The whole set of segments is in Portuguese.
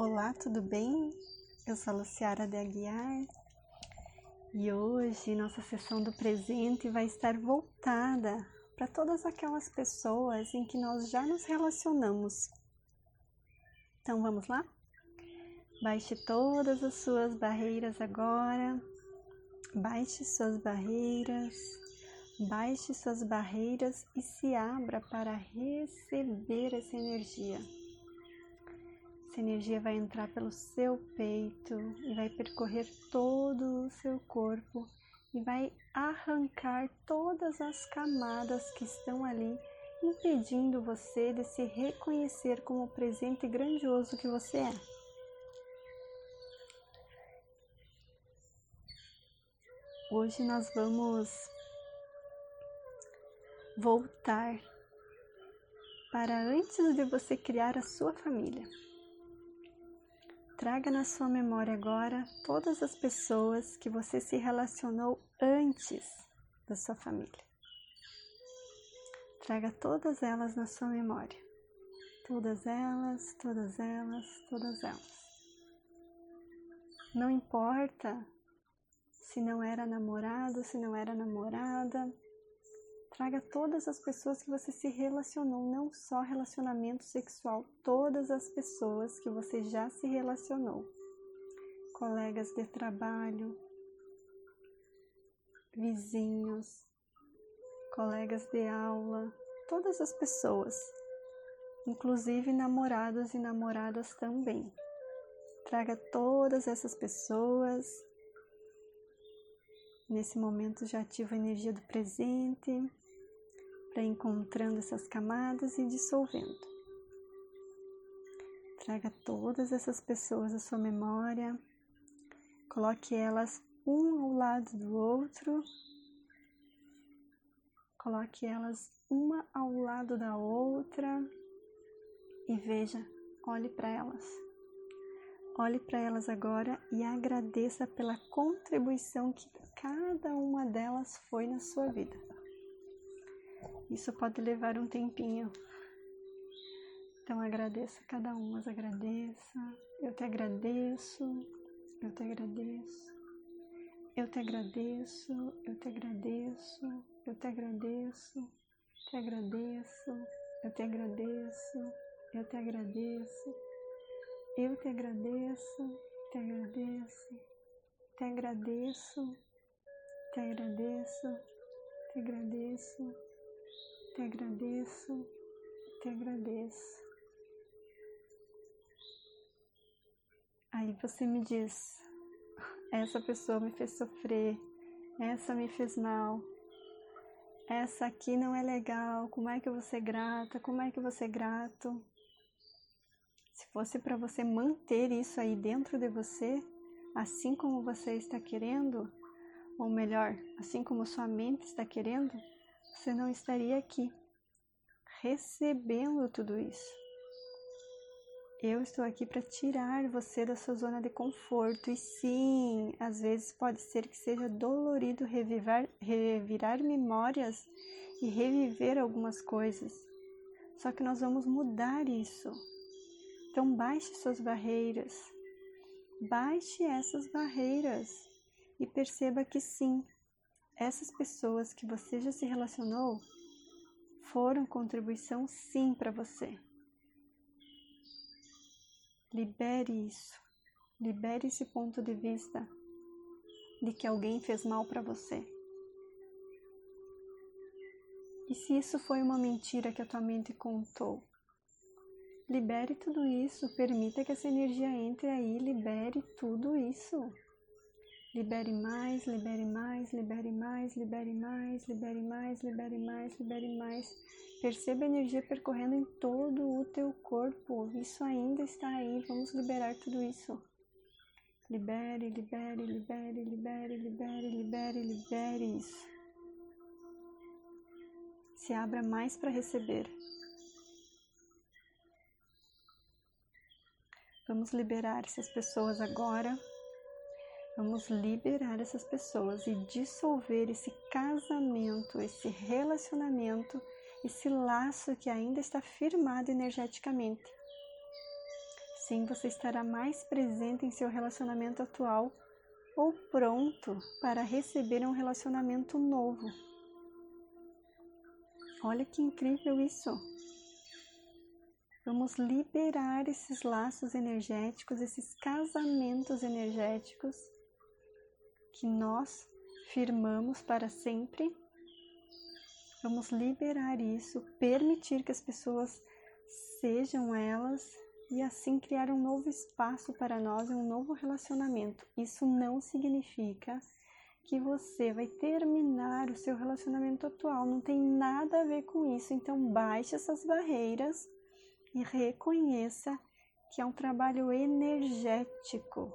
Olá, tudo bem? Eu sou a Luciara de Aguiar e hoje nossa sessão do presente vai estar voltada para todas aquelas pessoas em que nós já nos relacionamos. Então vamos lá? Baixe todas as suas barreiras agora, baixe suas barreiras, baixe suas barreiras e se abra para receber essa energia. Essa energia vai entrar pelo seu peito e vai percorrer todo o seu corpo e vai arrancar todas as camadas que estão ali, impedindo você de se reconhecer como o presente grandioso que você é. Hoje nós vamos voltar para antes de você criar a sua família. Traga na sua memória agora todas as pessoas que você se relacionou antes da sua família. Traga todas elas na sua memória. Todas elas, todas elas, todas elas. Não importa se não era namorado, se não era namorada, Traga todas as pessoas que você se relacionou, não só relacionamento sexual, todas as pessoas que você já se relacionou. Colegas de trabalho, vizinhos, colegas de aula, todas as pessoas, inclusive namorados e namoradas também. Traga todas essas pessoas. Nesse momento já ativa a energia do presente para encontrando essas camadas e dissolvendo. Traga todas essas pessoas à sua memória, coloque elas um ao lado do outro, coloque elas uma ao lado da outra e veja, olhe para elas. Olhe para elas agora e agradeça pela contribuição que cada uma delas foi na sua vida. Isso pode levar um tempinho. Então agradeça cada um, mas agradeça. Eu te agradeço, eu te agradeço. Eu te agradeço, eu te agradeço, eu te agradeço, te agradeço, eu te agradeço, eu te agradeço, eu te agradeço, te agradeço, te agradeço, te agradeço, te agradeço. Te agradeço, te agradeço. Aí você me diz: essa pessoa me fez sofrer, essa me fez mal, essa aqui não é legal, como é que eu vou ser grata, como é que eu vou ser grato? Se fosse para você manter isso aí dentro de você, assim como você está querendo, ou melhor, assim como sua mente está querendo, você não estaria aqui recebendo tudo isso. Eu estou aqui para tirar você da sua zona de conforto e sim, às vezes pode ser que seja dolorido revivar, revirar memórias e reviver algumas coisas. Só que nós vamos mudar isso. Então baixe suas barreiras. Baixe essas barreiras e perceba que sim, essas pessoas que você já se relacionou foram contribuição sim para você. Libere isso. Libere esse ponto de vista de que alguém fez mal para você. E se isso foi uma mentira que a tua mente contou? Libere tudo isso, permita que essa energia entre aí, libere tudo isso. Libere mais, libere mais, libere mais, libere mais, libere mais, libere mais, libere mais. Perceba a energia percorrendo em todo o teu corpo. Isso ainda está aí. Vamos liberar tudo isso. Libere, libere, libere, libere, libere, libere, libere isso. Se abra mais para receber. Vamos liberar essas pessoas agora. Vamos liberar essas pessoas e dissolver esse casamento, esse relacionamento, esse laço que ainda está firmado energeticamente. Assim você estará mais presente em seu relacionamento atual ou pronto para receber um relacionamento novo. Olha que incrível isso! Vamos liberar esses laços energéticos, esses casamentos energéticos que nós firmamos para sempre. Vamos liberar isso, permitir que as pessoas sejam elas e assim criar um novo espaço para nós e um novo relacionamento. Isso não significa que você vai terminar o seu relacionamento atual, não tem nada a ver com isso. Então, baixe essas barreiras e reconheça que é um trabalho energético.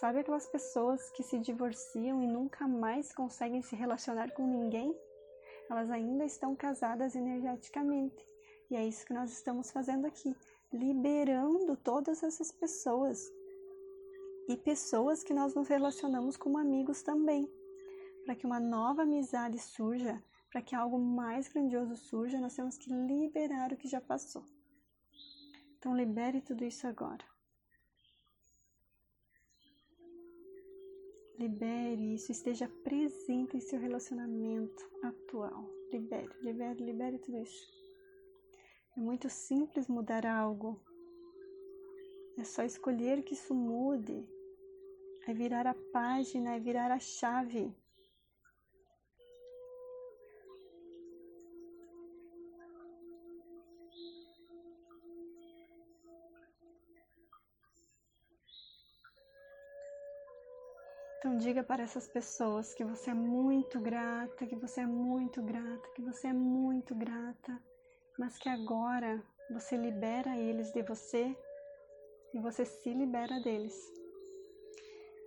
Sabe aquelas pessoas que se divorciam e nunca mais conseguem se relacionar com ninguém? Elas ainda estão casadas energeticamente. E é isso que nós estamos fazendo aqui, liberando todas essas pessoas. E pessoas que nós nos relacionamos como amigos também. Para que uma nova amizade surja, para que algo mais grandioso surja, nós temos que liberar o que já passou. Então, libere tudo isso agora. Libere isso, esteja presente em seu relacionamento atual. Libere, libere, libere tudo isso. É muito simples mudar algo. É só escolher que isso mude. É virar a página, é virar a chave. Então diga para essas pessoas que você é muito grata, que você é muito grata, que você é muito grata, mas que agora você libera eles de você e você se libera deles.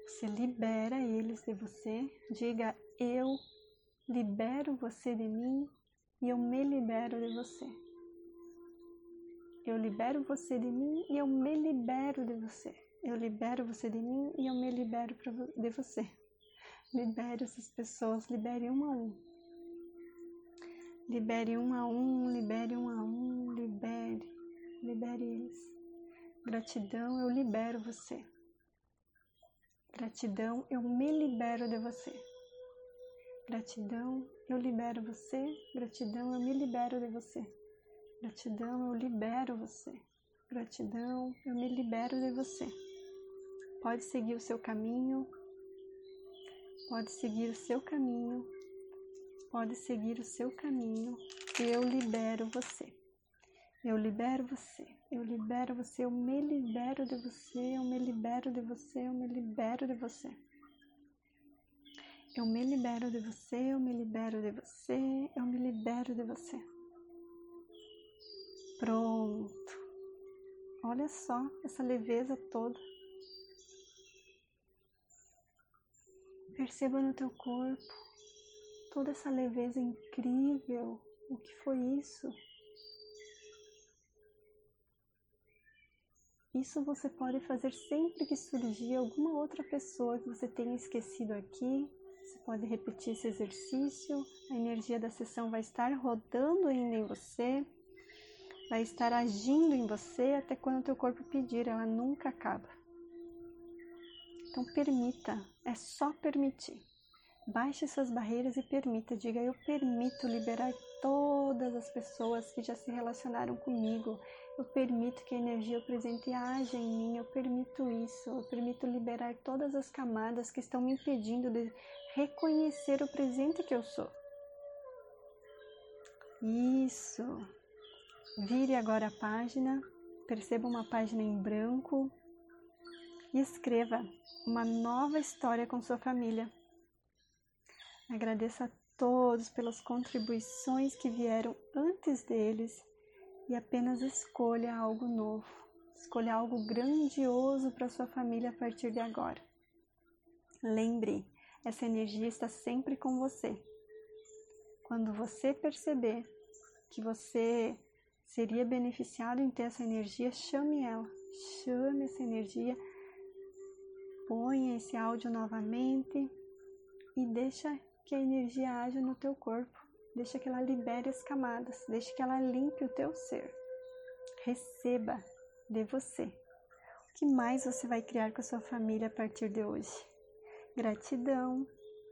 Você libera eles de você. Diga: Eu libero você de mim e eu me libero de você. Eu libero você de mim e eu me libero de você. Eu libero você de mim e eu me libero de você. Libere essas pessoas, libere um a um. Libere um a um, libere um a um, libere, libere eles. Gratidão, eu libero você. Gratidão, eu me libero de você. Gratidão, eu libero você. Gratidão, eu me libero de você. Gratidão, eu libero você. Gratidão, eu me libero de você. Pode seguir o seu caminho, pode seguir o seu caminho, pode seguir o seu caminho. Eu libero você. Eu libero você. Eu libero você. Eu me libero de você. Eu me libero de você. Eu me libero de você. Eu me libero de você. Eu me libero de você. Eu me libero de você. Pronto. Olha só essa leveza toda. Perceba no teu corpo toda essa leveza incrível. O que foi isso? Isso você pode fazer sempre que surgir alguma outra pessoa que você tenha esquecido aqui. Você pode repetir esse exercício. A energia da sessão vai estar rodando ainda em você, vai estar agindo em você até quando o teu corpo pedir. Ela nunca acaba. Então permita, é só permitir. Baixe suas barreiras e permita, diga eu permito liberar todas as pessoas que já se relacionaram comigo. Eu permito que a energia presente haja em mim, eu permito isso, eu permito liberar todas as camadas que estão me impedindo de reconhecer o presente que eu sou. Isso. Vire agora a página, perceba uma página em branco e escreva uma nova história com sua família. Agradeça a todos pelas contribuições que vieram antes deles e apenas escolha algo novo. Escolha algo grandioso para sua família a partir de agora. Lembre, essa energia está sempre com você. Quando você perceber que você seria beneficiado em ter essa energia, chame ela, chame essa energia Ponha esse áudio novamente e deixa que a energia haja no teu corpo. Deixa que ela libere as camadas, deixa que ela limpe o teu ser. Receba de você que mais você vai criar com a sua família a partir de hoje. Gratidão!